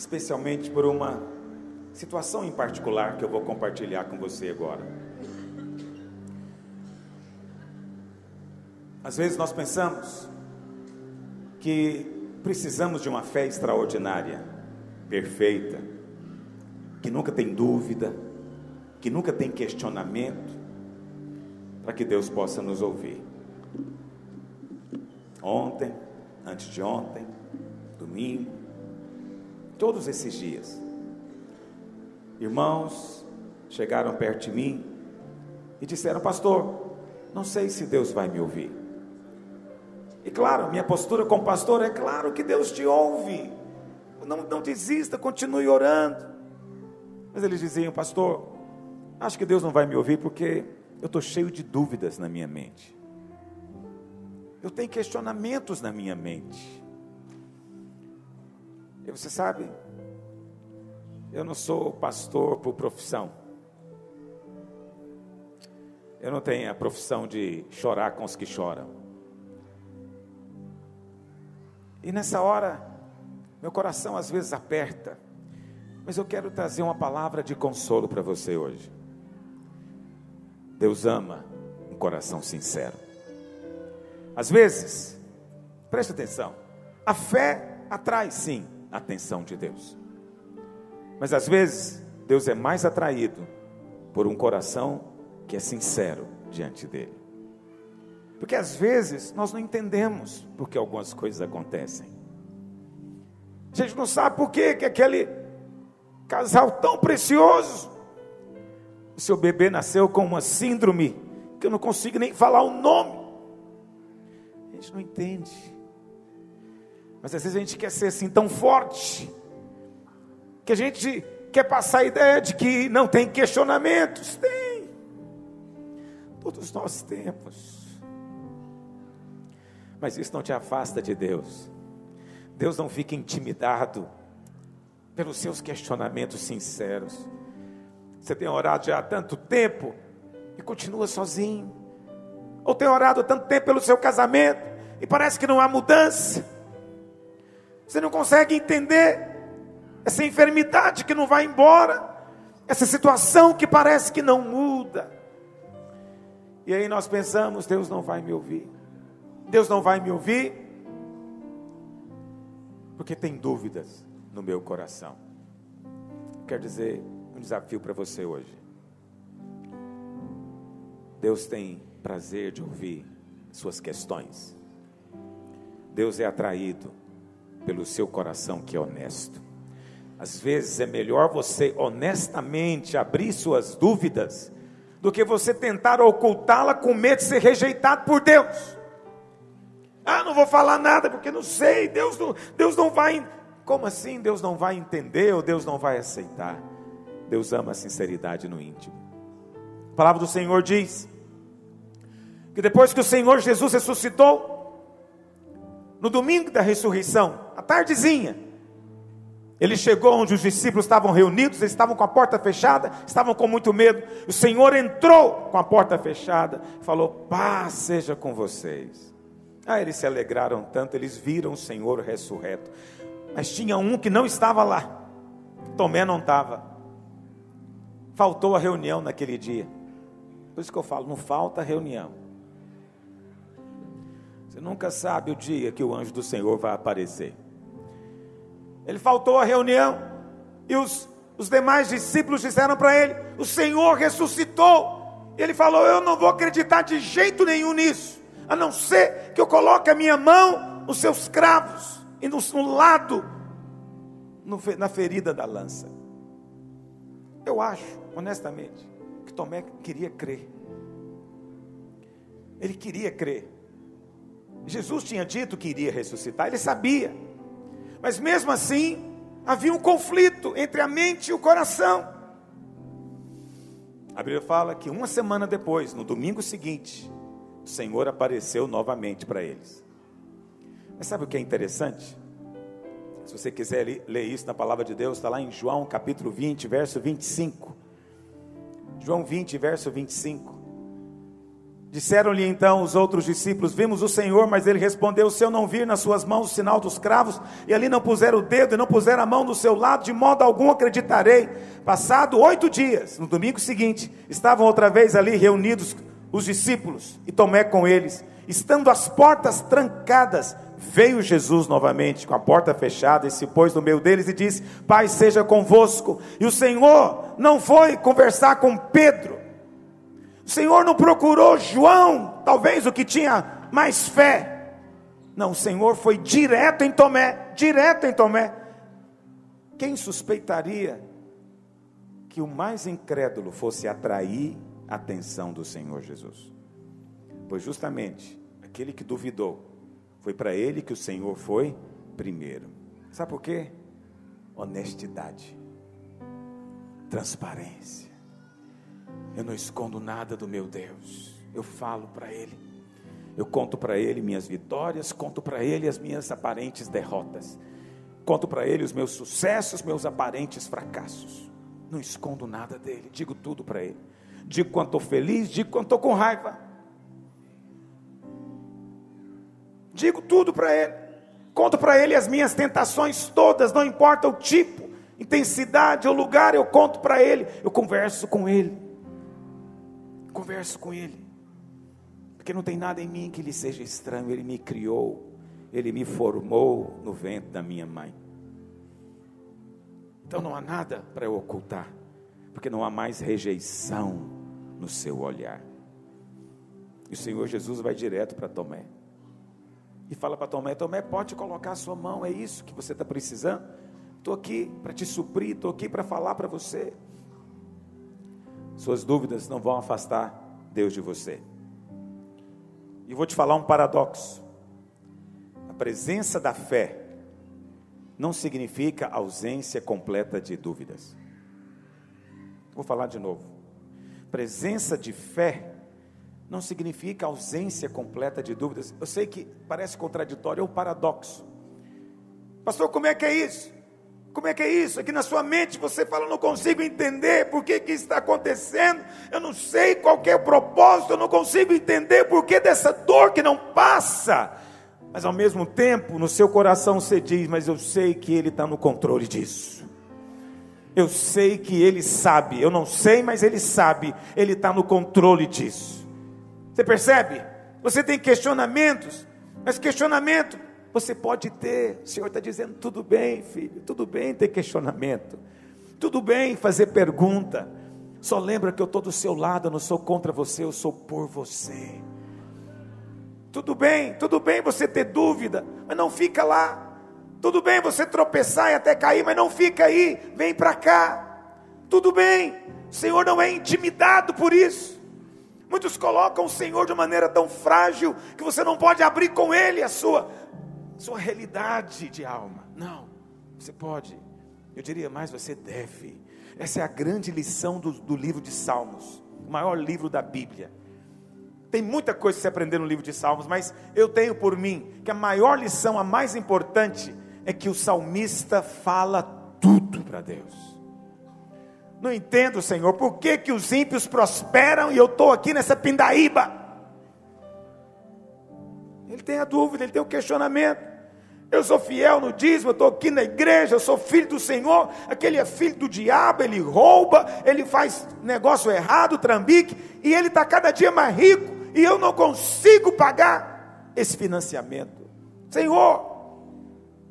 especialmente por uma situação em particular que eu vou compartilhar com você agora. Às vezes nós pensamos que precisamos de uma fé extraordinária, perfeita, que nunca tem dúvida, que nunca tem questionamento, para que Deus possa nos ouvir. Ontem, antes de ontem, domingo, todos esses dias, irmãos chegaram perto de mim e disseram: Pastor, não sei se Deus vai me ouvir. E claro, minha postura como pastor é claro que Deus te ouve. Não, não desista, continue orando. Mas eles diziam, pastor, acho que Deus não vai me ouvir porque eu estou cheio de dúvidas na minha mente. Eu tenho questionamentos na minha mente. E você sabe, eu não sou pastor por profissão. Eu não tenho a profissão de chorar com os que choram. E nessa hora, meu coração às vezes aperta, mas eu quero trazer uma palavra de consolo para você hoje. Deus ama um coração sincero. Às vezes, preste atenção, a fé atrai sim atenção de Deus, mas às vezes Deus é mais atraído por um coração que é sincero diante dele. Porque às vezes nós não entendemos porque algumas coisas acontecem. A gente não sabe por que que aquele casal tão precioso, o seu bebê nasceu com uma síndrome que eu não consigo nem falar o nome. A gente não entende. Mas às vezes a gente quer ser assim tão forte que a gente quer passar a ideia de que não tem questionamentos. Tem. Todos nós temos. Mas isso não te afasta de Deus. Deus não fica intimidado pelos seus questionamentos sinceros. Você tem orado já há tanto tempo e continua sozinho. Ou tem orado há tanto tempo pelo seu casamento e parece que não há mudança. Você não consegue entender essa enfermidade que não vai embora, essa situação que parece que não muda. E aí nós pensamos, Deus não vai me ouvir. Deus não vai me ouvir, porque tem dúvidas no meu coração. Quer dizer, um desafio para você hoje. Deus tem prazer de ouvir suas questões. Deus é atraído pelo seu coração que é honesto. Às vezes é melhor você honestamente abrir suas dúvidas do que você tentar ocultá-la com medo de ser rejeitado por Deus. Ah, não vou falar nada porque não sei. Deus não, Deus não vai. Como assim Deus não vai entender ou Deus não vai aceitar? Deus ama a sinceridade no íntimo. A palavra do Senhor diz que depois que o Senhor Jesus ressuscitou, no domingo da ressurreição, à tardezinha, ele chegou onde os discípulos estavam reunidos, eles estavam com a porta fechada, estavam com muito medo. O Senhor entrou com a porta fechada, falou: Paz seja com vocês. Ah, eles se alegraram tanto, eles viram o Senhor ressurreto. Mas tinha um que não estava lá. Tomé não estava. Faltou a reunião naquele dia. Por isso que eu falo, não falta reunião. Você nunca sabe o dia que o anjo do Senhor vai aparecer. Ele faltou a reunião e os, os demais discípulos disseram para ele: O Senhor ressuscitou. Ele falou: Eu não vou acreditar de jeito nenhum nisso a não ser que eu coloque a minha mão nos seus cravos e no, no lado, no, na ferida da lança. Eu acho, honestamente, que Tomé queria crer. Ele queria crer. Jesus tinha dito que iria ressuscitar, ele sabia. Mas mesmo assim, havia um conflito entre a mente e o coração. A Bíblia fala que uma semana depois, no domingo seguinte, o Senhor apareceu novamente para eles. Mas sabe o que é interessante? Se você quiser ler isso na palavra de Deus, está lá em João capítulo 20, verso 25. João 20, verso 25. Disseram-lhe então os outros discípulos: Vimos o Senhor, mas ele respondeu: Se eu não vir nas suas mãos o sinal dos cravos, e ali não puser o dedo e não puser a mão no seu lado, de modo algum acreditarei. Passado oito dias, no domingo seguinte, estavam outra vez ali reunidos os discípulos e Tomé com eles. Estando as portas trancadas, veio Jesus novamente, com a porta fechada, e se pôs no meio deles e disse: Pai seja convosco. E o Senhor não foi conversar com Pedro o Senhor não procurou João, talvez o que tinha mais fé. Não, o Senhor foi direto em Tomé, direto em Tomé. Quem suspeitaria que o mais incrédulo fosse atrair a atenção do Senhor Jesus? Pois justamente aquele que duvidou, foi para ele que o Senhor foi primeiro. Sabe por quê? Honestidade, transparência. Eu não escondo nada do meu Deus. Eu falo para Ele. Eu conto para Ele minhas vitórias, conto para Ele as minhas aparentes derrotas. Conto para Ele os meus sucessos, meus aparentes fracassos. Não escondo nada dele, digo tudo para Ele. Digo quando estou feliz, digo quando estou com raiva. Digo tudo para Ele. Conto para Ele as minhas tentações todas, não importa o tipo, intensidade ou lugar, eu conto para Ele. Eu converso com Ele. Converso com Ele, porque não tem nada em mim que lhe seja estranho. Ele me criou, Ele me formou no ventre da minha mãe. Então não há nada para eu ocultar, porque não há mais rejeição no seu olhar. E o Senhor Jesus vai direto para Tomé e fala para Tomé: Tomé, pode colocar a sua mão, é isso que você está precisando? Estou aqui para te suprir, estou aqui para falar para você. Suas dúvidas não vão afastar Deus de você. E vou te falar um paradoxo. A presença da fé não significa ausência completa de dúvidas. Vou falar de novo. Presença de fé não significa ausência completa de dúvidas. Eu sei que parece contraditório, é um paradoxo. Pastor, como é que é isso? Como é que é isso? Aqui na sua mente você fala, não consigo entender por que, que está acontecendo, eu não sei qual é o propósito, eu não consigo entender por que dessa dor que não passa. Mas ao mesmo tempo, no seu coração você diz, mas eu sei que Ele está no controle disso. Eu sei que Ele sabe, eu não sei, mas Ele sabe, Ele está no controle disso. Você percebe? Você tem questionamentos, mas questionamento você pode ter, o Senhor está dizendo: tudo bem, filho, tudo bem ter questionamento, tudo bem fazer pergunta. Só lembra que eu estou do seu lado, eu não sou contra você, eu sou por você. Tudo bem, tudo bem você ter dúvida, mas não fica lá. Tudo bem você tropeçar e até cair, mas não fica aí, vem para cá. Tudo bem, o Senhor não é intimidado por isso. Muitos colocam o Senhor de maneira tão frágil que você não pode abrir com Ele a sua sua realidade de alma. Não, você pode, eu diria mais, você deve. Essa é a grande lição do, do livro de Salmos, o maior livro da Bíblia. Tem muita coisa que se aprender no livro de Salmos, mas eu tenho por mim que a maior lição, a mais importante, é que o salmista fala tudo para Deus. Não entendo, Senhor, por que, que os ímpios prosperam e eu estou aqui nessa pindaíba? Ele tem a dúvida, ele tem o questionamento. Eu sou fiel no dízimo, eu estou aqui na igreja, eu sou filho do Senhor. Aquele é filho do diabo, ele rouba, ele faz negócio errado, trambique, e ele está cada dia mais rico, e eu não consigo pagar esse financiamento. Senhor,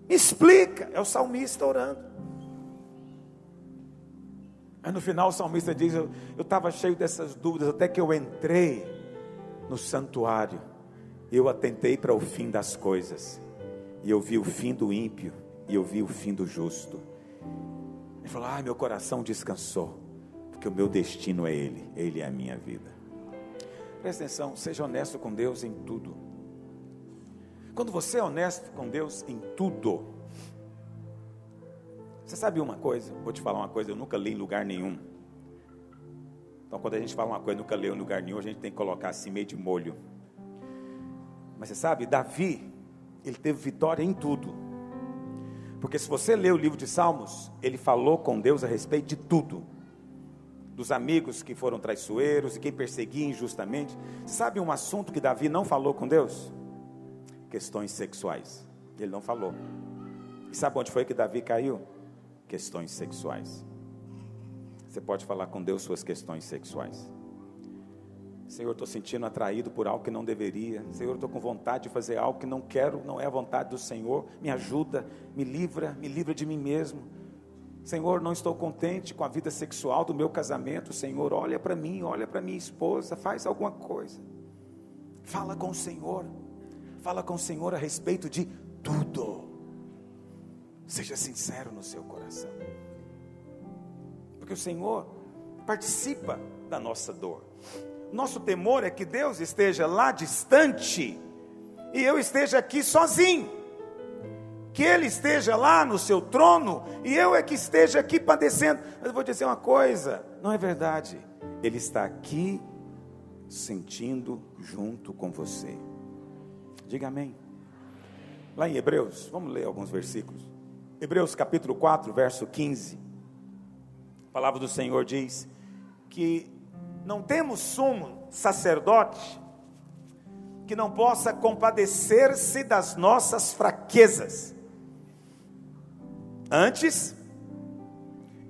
me explica. É o salmista orando. Aí no final o salmista diz: Eu estava cheio dessas dúvidas, até que eu entrei no santuário, eu atentei para o fim das coisas e eu vi o fim do ímpio, e eu vi o fim do justo. Ele falou: Ah, meu coração descansou, porque o meu destino é Ele, Ele é a minha vida. Presta atenção, seja honesto com Deus em tudo. Quando você é honesto com Deus em tudo, você sabe uma coisa? Vou te falar uma coisa, eu nunca li em lugar nenhum. Então, quando a gente fala uma coisa, nunca leu em lugar nenhum, a gente tem que colocar assim meio de molho. Mas você sabe, Davi, ele teve vitória em tudo. Porque se você ler o livro de Salmos, ele falou com Deus a respeito de tudo. dos amigos que foram traiçoeiros e quem perseguia injustamente. Sabe um assunto que Davi não falou com Deus? Questões sexuais. Ele não falou. E sabe onde foi que Davi caiu? Questões sexuais. Você pode falar com Deus suas questões sexuais. Senhor, estou sentindo atraído por algo que não deveria. Senhor, estou com vontade de fazer algo que não quero, não é a vontade do Senhor. Me ajuda, me livra, me livra de mim mesmo. Senhor, não estou contente com a vida sexual do meu casamento. Senhor, olha para mim, olha para minha esposa, faz alguma coisa. Fala com o Senhor. Fala com o Senhor a respeito de tudo. Seja sincero no seu coração. Porque o Senhor participa da nossa dor. Nosso temor é que Deus esteja lá distante e eu esteja aqui sozinho. Que Ele esteja lá no seu trono e eu é que esteja aqui padecendo. Mas eu vou dizer uma coisa: não é verdade. Ele está aqui sentindo junto com você. Diga amém. Lá em Hebreus, vamos ler alguns versículos. Hebreus capítulo 4, verso 15. A palavra do Senhor diz que não temos sumo sacerdote que não possa compadecer-se das nossas fraquezas. Antes,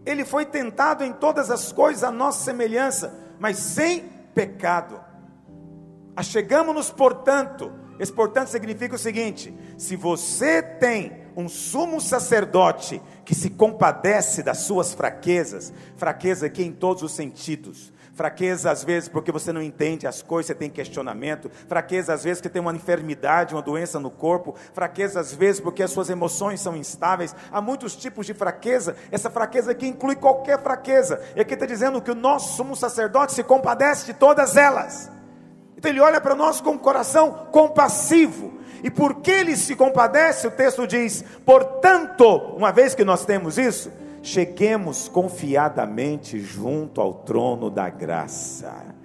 ele foi tentado em todas as coisas à nossa semelhança, mas sem pecado. Achegamos-nos, portanto, esse portanto significa o seguinte: se você tem um sumo sacerdote que se compadece das suas fraquezas, fraqueza aqui em todos os sentidos, Fraqueza às vezes porque você não entende as coisas, você tem questionamento. Fraqueza às vezes porque tem uma enfermidade, uma doença no corpo. Fraqueza às vezes porque as suas emoções são instáveis. Há muitos tipos de fraqueza. Essa fraqueza aqui inclui qualquer fraqueza. E aqui está dizendo que o nosso sumo sacerdote se compadece de todas elas. Então ele olha para nós com um coração compassivo. E porque ele se compadece, o texto diz: portanto, uma vez que nós temos isso, cheguemos confiadamente junto ao trono da graça.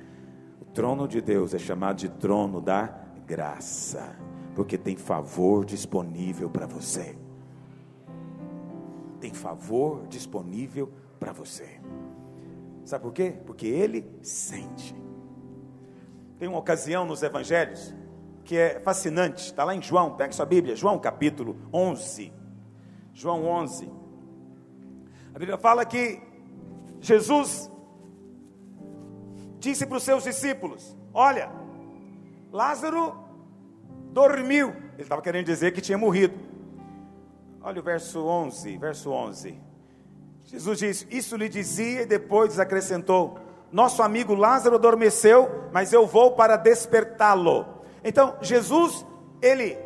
O trono de Deus é chamado de trono da graça, porque tem favor disponível para você. Tem favor disponível para você. Sabe por quê? Porque ele sente. Tem uma ocasião nos evangelhos que é fascinante, está lá em João, pega sua Bíblia, João capítulo 11. João 11. A Bíblia fala que Jesus disse para os seus discípulos: Olha, Lázaro dormiu. Ele estava querendo dizer que tinha morrido. Olha o verso 11, verso 11. Jesus disse: Isso lhe dizia e depois acrescentou: Nosso amigo Lázaro adormeceu, mas eu vou para despertá-lo. Então, Jesus, ele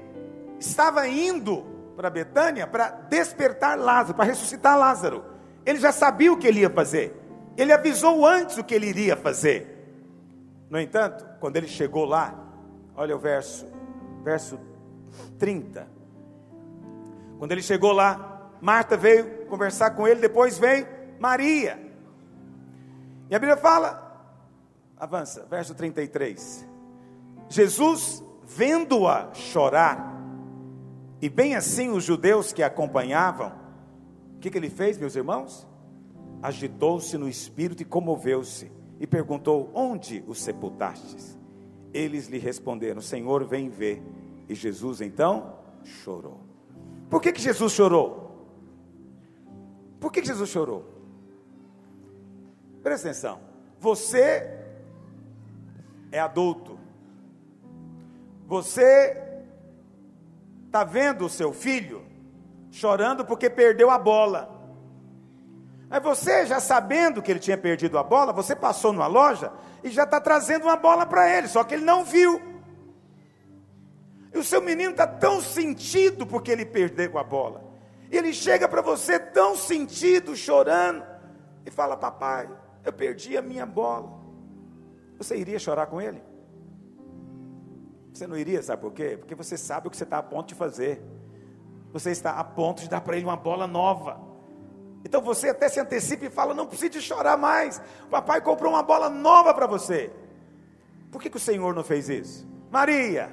estava indo para Betânia para despertar Lázaro, para ressuscitar Lázaro. Ele já sabia o que ele ia fazer. Ele avisou antes o que ele iria fazer. No entanto, quando ele chegou lá, olha o verso, verso 30. Quando ele chegou lá, Marta veio conversar com ele, depois veio Maria. E a Bíblia fala, avança, verso 33. Jesus, vendo-a chorar, e bem assim os judeus que a acompanhavam, o que, que ele fez, meus irmãos? Agitou-se no espírito e comoveu-se, e perguntou: Onde o sepultastes? Eles lhe responderam: Senhor, vem ver. E Jesus então chorou. Por que, que Jesus chorou? Por que, que Jesus chorou? Presta atenção. Você é adulto. Você está vendo o seu filho chorando porque perdeu a bola. Mas você, já sabendo que ele tinha perdido a bola, você passou numa loja e já está trazendo uma bola para ele, só que ele não viu. E o seu menino está tão sentido porque ele perdeu a bola. E ele chega para você tão sentido, chorando, e fala: Papai, eu perdi a minha bola. Você iria chorar com ele? Você não iria, sabe por quê? Porque você sabe o que você está a ponto de fazer você está a ponto de dar para ele uma bola nova. Então você até se antecipa e fala: não precisa chorar mais. O papai comprou uma bola nova para você. Por que, que o Senhor não fez isso? Maria,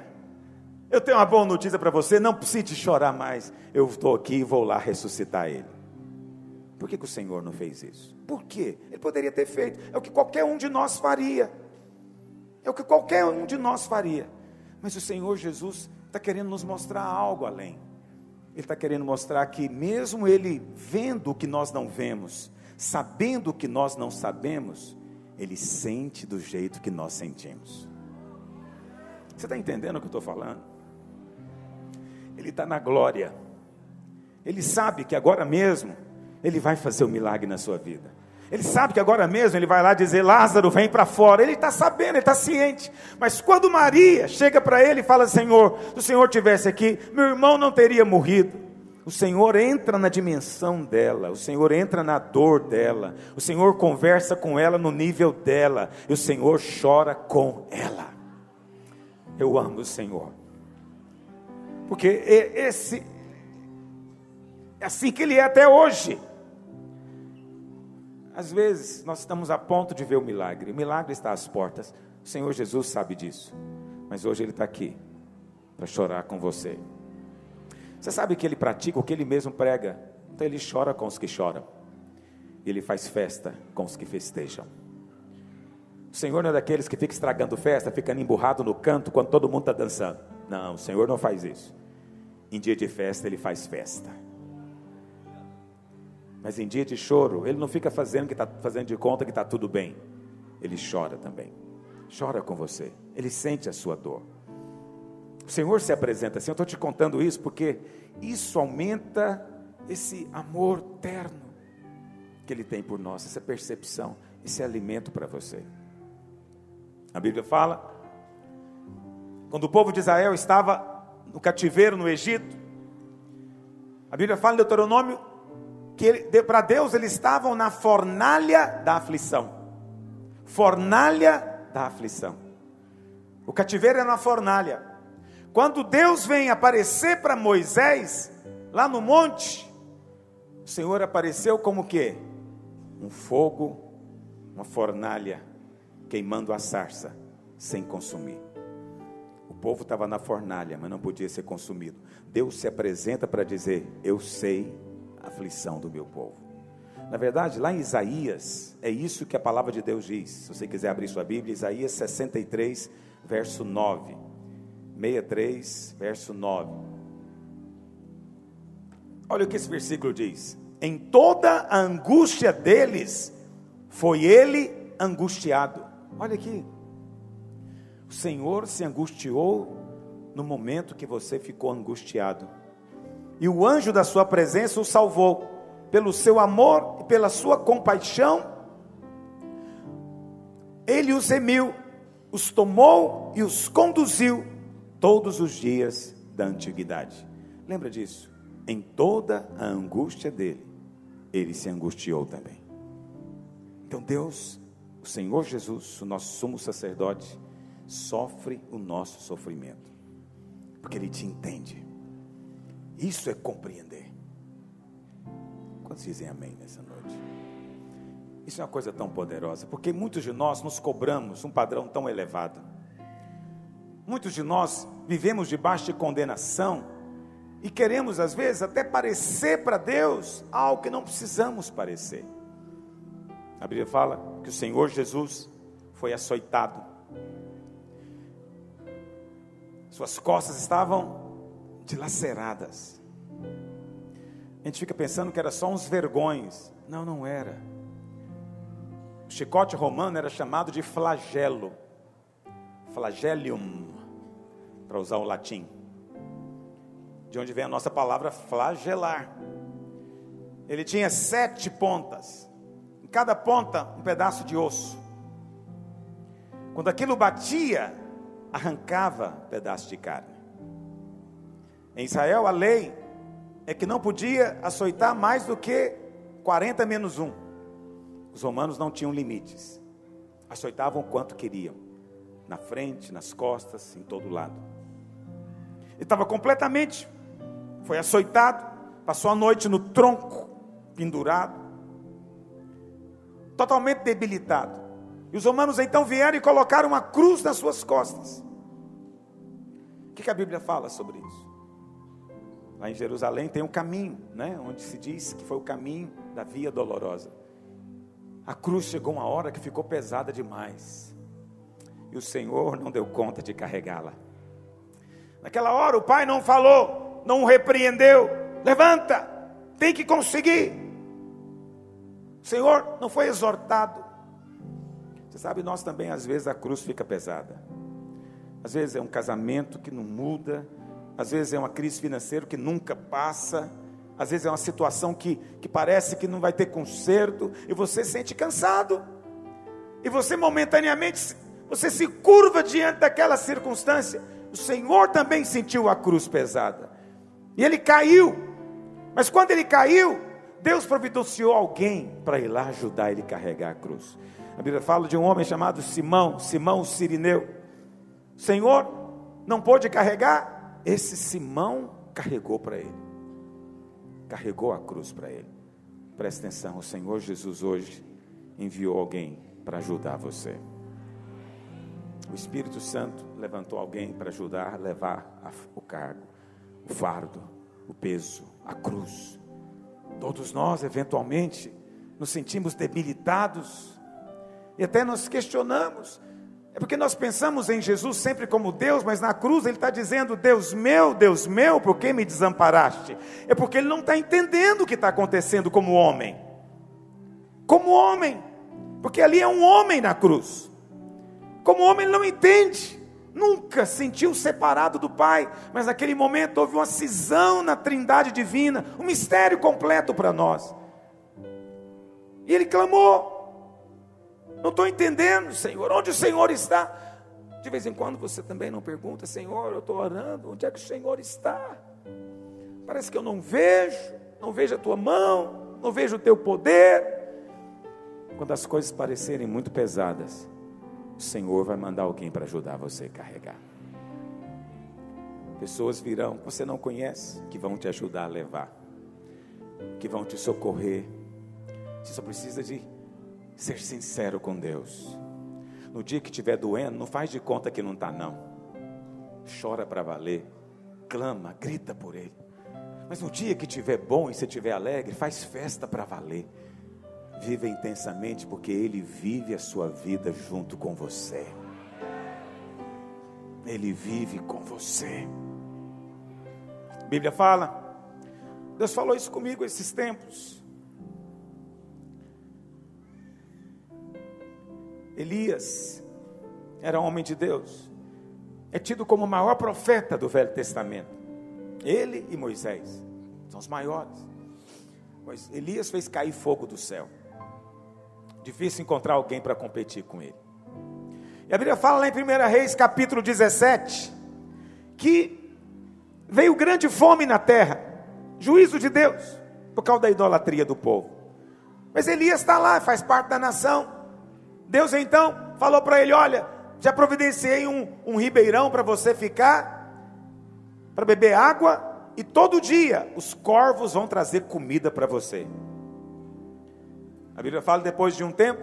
eu tenho uma boa notícia para você: não precisa chorar mais. Eu estou aqui e vou lá ressuscitar ele. Por que, que o Senhor não fez isso? Por quê? Ele poderia ter feito. É o que qualquer um de nós faria. É o que qualquer um de nós faria. Mas o Senhor Jesus está querendo nos mostrar algo além. Ele está querendo mostrar que, mesmo Ele vendo o que nós não vemos, sabendo o que nós não sabemos, Ele sente do jeito que nós sentimos. Você está entendendo o que eu estou falando? Ele está na glória. Ele sabe que agora mesmo Ele vai fazer o um milagre na sua vida. Ele sabe que agora mesmo ele vai lá dizer: Lázaro, vem para fora. Ele está sabendo, ele está ciente. Mas quando Maria chega para ele e fala: Senhor, se o Senhor tivesse aqui, meu irmão não teria morrido. O Senhor entra na dimensão dela, o Senhor entra na dor dela, o Senhor conversa com ela no nível dela, e o Senhor chora com ela. Eu amo o Senhor, porque esse é assim que Ele é até hoje. Às vezes nós estamos a ponto de ver o milagre, o milagre está às portas, o Senhor Jesus sabe disso, mas hoje Ele está aqui para chorar com você. Você sabe que ele pratica o que ele mesmo prega. Então ele chora com os que choram. Ele faz festa com os que festejam. O Senhor não é daqueles que fica estragando festa, ficando emburrado no canto quando todo mundo está dançando. Não, o Senhor não faz isso. Em dia de festa, ele faz festa. Mas em dia de choro, ele não fica fazendo que está fazendo de conta que está tudo bem. Ele chora também. Chora com você. Ele sente a sua dor. O Senhor se apresenta assim. Eu estou te contando isso porque isso aumenta esse amor terno que Ele tem por nós, essa percepção, esse alimento para você. A Bíblia fala, quando o povo de Israel estava no cativeiro no Egito, a Bíblia fala em Deuteronômio que para Deus eles estavam na fornalha da aflição. Fornalha da aflição. O cativeiro era na fornalha. Quando Deus vem aparecer para Moisés, lá no monte, o Senhor apareceu como que? Um fogo, uma fornalha, queimando a sarça, sem consumir. O povo estava na fornalha, mas não podia ser consumido. Deus se apresenta para dizer: Eu sei aflição do meu povo. Na verdade, lá em Isaías, é isso que a palavra de Deus diz. Se você quiser abrir sua Bíblia, Isaías 63, verso 9. 63, verso 9. Olha o que esse versículo diz: Em toda a angústia deles, foi ele angustiado. Olha aqui. O Senhor se angustiou no momento que você ficou angustiado. E o anjo da sua presença o salvou. Pelo seu amor e pela sua compaixão, ele os remiu, os tomou e os conduziu todos os dias da antiguidade. Lembra disso? Em toda a angústia dele, ele se angustiou também. Então Deus, o Senhor Jesus, o nosso sumo sacerdote, sofre o nosso sofrimento, porque ele te entende. Isso é compreender. Quantos dizem amém nessa noite? Isso é uma coisa tão poderosa, porque muitos de nós nos cobramos um padrão tão elevado. Muitos de nós vivemos debaixo de condenação e queremos, às vezes, até parecer para Deus algo que não precisamos parecer. A Bíblia fala que o Senhor Jesus foi açoitado, suas costas estavam dilaceradas. A gente fica pensando que era só uns vergões. Não, não era. O chicote romano era chamado de flagelo. Flagelium para usar o latim, de onde vem a nossa palavra flagelar. Ele tinha sete pontas, em cada ponta um pedaço de osso. Quando aquilo batia, arrancava um pedaço de carne. Em Israel, a lei é que não podia açoitar mais do que 40 menos um. Os romanos não tinham limites, açoitavam quanto queriam, na frente, nas costas, em todo lado. Ele estava completamente, foi açoitado, passou a noite no tronco, pendurado, totalmente debilitado. E os romanos então vieram e colocaram uma cruz nas suas costas. O que, que a Bíblia fala sobre isso? Lá em Jerusalém tem um caminho, né? Onde se diz que foi o caminho da via dolorosa. A cruz chegou uma hora que ficou pesada demais. E o Senhor não deu conta de carregá-la. Naquela hora o pai não falou, não repreendeu. Levanta, tem que conseguir. O Senhor não foi exortado. Você sabe, nós também às vezes a cruz fica pesada. Às vezes é um casamento que não muda, às vezes é uma crise financeira que nunca passa, às vezes é uma situação que, que parece que não vai ter conserto, e você se sente cansado, e você momentaneamente, você se curva diante daquela circunstância. O Senhor também sentiu a cruz pesada, e ele caiu, mas quando ele caiu, Deus providenciou alguém para ir lá ajudar ele a carregar a cruz. A Bíblia fala de um homem chamado Simão, Simão Sirineu. O Senhor não pôde carregar, esse Simão carregou para ele carregou a cruz para ele. Presta atenção, o Senhor Jesus hoje enviou alguém para ajudar você. O Espírito Santo levantou alguém para ajudar a levar a, o cargo, o fardo, o peso, a cruz. Todos nós, eventualmente, nos sentimos debilitados e até nos questionamos: é porque nós pensamos em Jesus sempre como Deus, mas na cruz ele está dizendo: Deus meu, Deus meu, por que me desamparaste? É porque ele não está entendendo o que está acontecendo como homem. Como homem, porque ali é um homem na cruz. Como homem ele não entende, nunca sentiu separado do Pai, mas naquele momento houve uma cisão na trindade divina, um mistério completo para nós. E ele clamou, não estou entendendo, Senhor, onde o Senhor está? De vez em quando você também não pergunta, Senhor, eu estou orando, onde é que o Senhor está? Parece que eu não vejo, não vejo a tua mão, não vejo o teu poder. Quando as coisas parecerem muito pesadas, o Senhor vai mandar alguém para ajudar você a carregar. Pessoas virão que você não conhece, que vão te ajudar a levar, que vão te socorrer. Você só precisa de Ser sincero com Deus. No dia que estiver doendo, não faz de conta que não está, não. Chora para valer. Clama, grita por Ele. Mas no dia que estiver bom e você estiver alegre, faz festa para valer. Viva intensamente, porque Ele vive a sua vida junto com você. Ele vive com você. A Bíblia fala, Deus falou isso comigo esses tempos. Elias era homem de Deus, é tido como o maior profeta do Velho Testamento. Ele e Moisés são os maiores. Mas Elias fez cair fogo do céu. Difícil encontrar alguém para competir com ele. E a Bíblia fala lá em 1 Reis, capítulo 17, que veio grande fome na terra, juízo de Deus, por causa da idolatria do povo. Mas Elias está lá, faz parte da nação. Deus então falou para ele: Olha, já providenciei um, um ribeirão para você ficar, para beber água, e todo dia os corvos vão trazer comida para você. A Bíblia fala: depois de um tempo,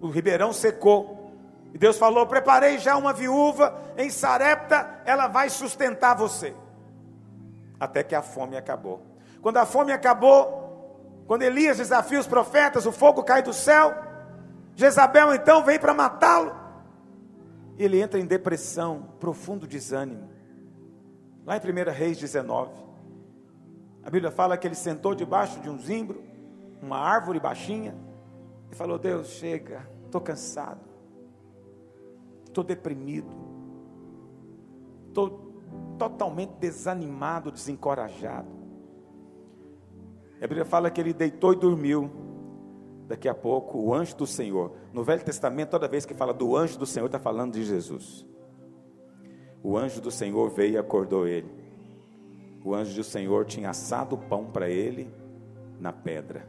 o ribeirão secou. E Deus falou: Preparei já uma viúva em Sarepta, ela vai sustentar você. Até que a fome acabou. Quando a fome acabou, quando Elias desafia os profetas, o fogo cai do céu. Jezabel então vem para matá-lo. Ele entra em depressão, profundo desânimo. Lá em 1 Reis 19, a Bíblia fala que ele sentou debaixo de um zimbro, uma árvore baixinha, e falou: Deus, chega, estou cansado, estou deprimido, estou totalmente desanimado, desencorajado. A Bíblia fala que ele deitou e dormiu daqui a pouco o anjo do Senhor. No Velho Testamento, toda vez que fala do anjo do Senhor, está falando de Jesus. O anjo do Senhor veio e acordou ele. O anjo do Senhor tinha assado pão para ele na pedra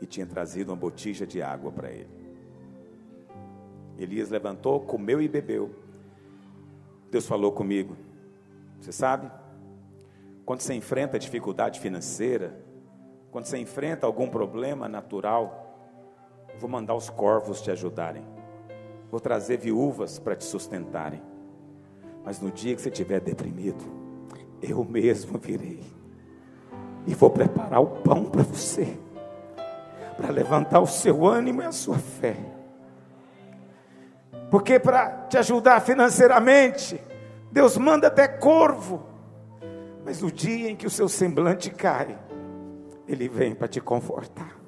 e tinha trazido uma botija de água para ele. Elias levantou, comeu e bebeu. Deus falou comigo. Você sabe? Quando você enfrenta dificuldade financeira, quando você enfrenta algum problema natural, Vou mandar os corvos te ajudarem. Vou trazer viúvas para te sustentarem. Mas no dia que você estiver deprimido, eu mesmo virei. e vou preparar o pão para você, para levantar o seu ânimo e a sua fé. Porque para te ajudar financeiramente, Deus manda até corvo. Mas no dia em que o seu semblante cai, Ele vem para te confortar.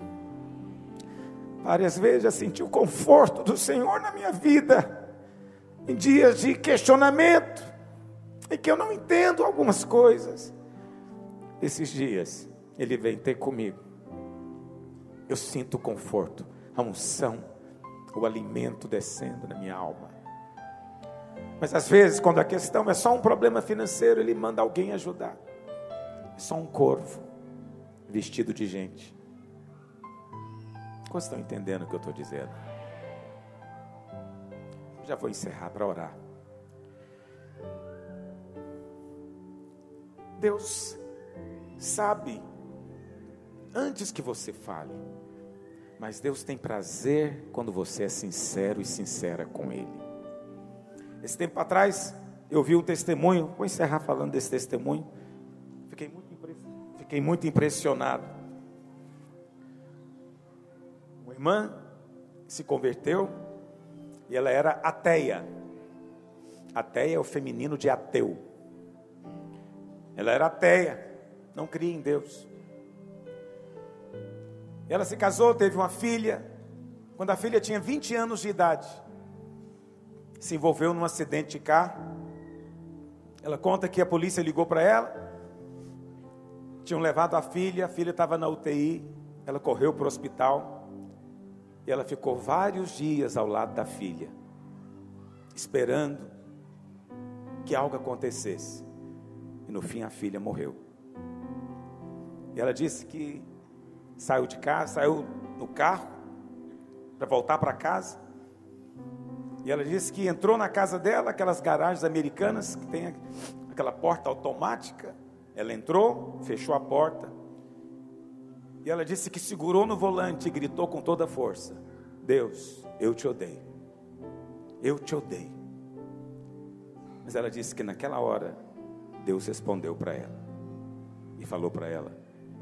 Várias vezes já senti o conforto do Senhor na minha vida, em dias de questionamento, em que eu não entendo algumas coisas. Esses dias, Ele vem ter comigo. Eu sinto conforto, a unção, o alimento descendo na minha alma. Mas às vezes, quando a questão é só um problema financeiro, Ele manda alguém ajudar. É só um corvo vestido de gente. Quantos estão entendendo o que eu estou dizendo? Já vou encerrar para orar. Deus sabe antes que você fale, mas Deus tem prazer quando você é sincero e sincera com Ele. Esse tempo atrás, eu vi um testemunho, vou encerrar falando desse testemunho. Fiquei muito, fiquei muito impressionado. Irmã se converteu e ela era ateia. Ateia é o feminino de ateu. Ela era ateia, não cria em Deus. Ela se casou, teve uma filha. Quando a filha tinha 20 anos de idade, se envolveu num acidente de carro. Ela conta que a polícia ligou para ela. Tinham levado a filha, a filha estava na UTI. Ela correu para o hospital. E ela ficou vários dias ao lado da filha, esperando que algo acontecesse. E no fim a filha morreu. E ela disse que saiu de casa, saiu no carro para voltar para casa. E ela disse que entrou na casa dela, aquelas garagens americanas que tem aquela porta automática. Ela entrou, fechou a porta. E ela disse que segurou no volante e gritou com toda a força: Deus, eu te odeio. Eu te odeio. Mas ela disse que naquela hora Deus respondeu para ela e falou para ela: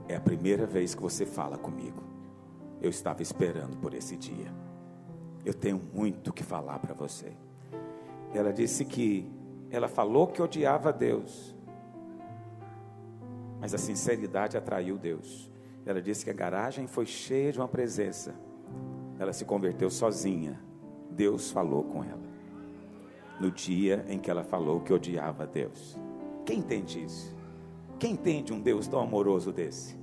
É a primeira vez que você fala comigo. Eu estava esperando por esse dia. Eu tenho muito que falar para você. Ela disse que ela falou que odiava Deus, mas a sinceridade atraiu Deus. Ela disse que a garagem foi cheia de uma presença. Ela se converteu sozinha. Deus falou com ela. No dia em que ela falou que odiava Deus. Quem entende isso? Quem entende um Deus tão amoroso desse?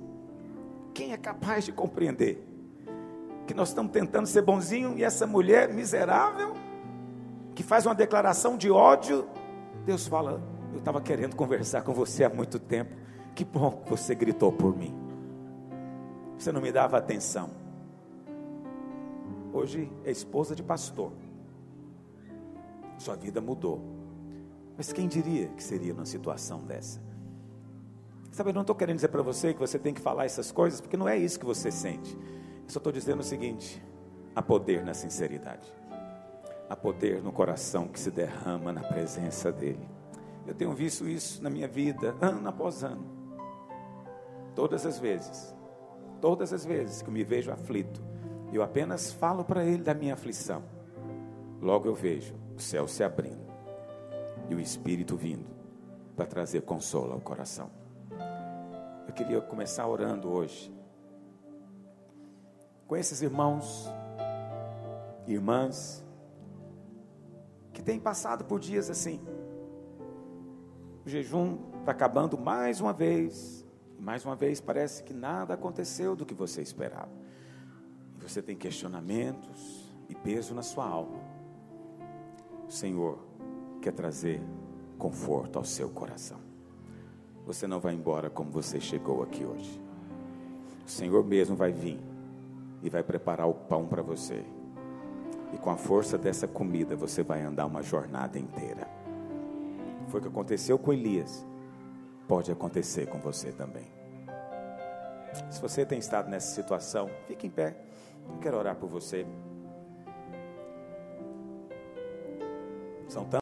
Quem é capaz de compreender que nós estamos tentando ser bonzinho e essa mulher miserável que faz uma declaração de ódio, Deus fala: Eu estava querendo conversar com você há muito tempo. Que bom que você gritou por mim. Você não me dava atenção. Hoje é esposa de pastor. Sua vida mudou. Mas quem diria que seria numa situação dessa? Sabe, eu não estou querendo dizer para você que você tem que falar essas coisas, porque não é isso que você sente. Eu só estou dizendo o seguinte: há poder na sinceridade, há poder no coração que se derrama na presença dEle. Eu tenho visto isso na minha vida, ano após ano, todas as vezes, todas as vezes que eu me vejo aflito, eu apenas falo para Ele da minha aflição, logo eu vejo o céu se abrindo e o Espírito vindo para trazer consolo ao coração. Eu queria começar orando hoje com esses irmãos e irmãs que têm passado por dias assim. O jejum está acabando mais uma vez, mais uma vez parece que nada aconteceu do que você esperava. Você tem questionamentos e peso na sua alma. O Senhor quer trazer conforto ao seu coração. Você não vai embora como você chegou aqui hoje. O Senhor mesmo vai vir e vai preparar o pão para você. E com a força dessa comida você vai andar uma jornada inteira. Foi o que aconteceu com Elias. Pode acontecer com você também. Se você tem estado nessa situação, fique em pé. Eu quero orar por você. São tantos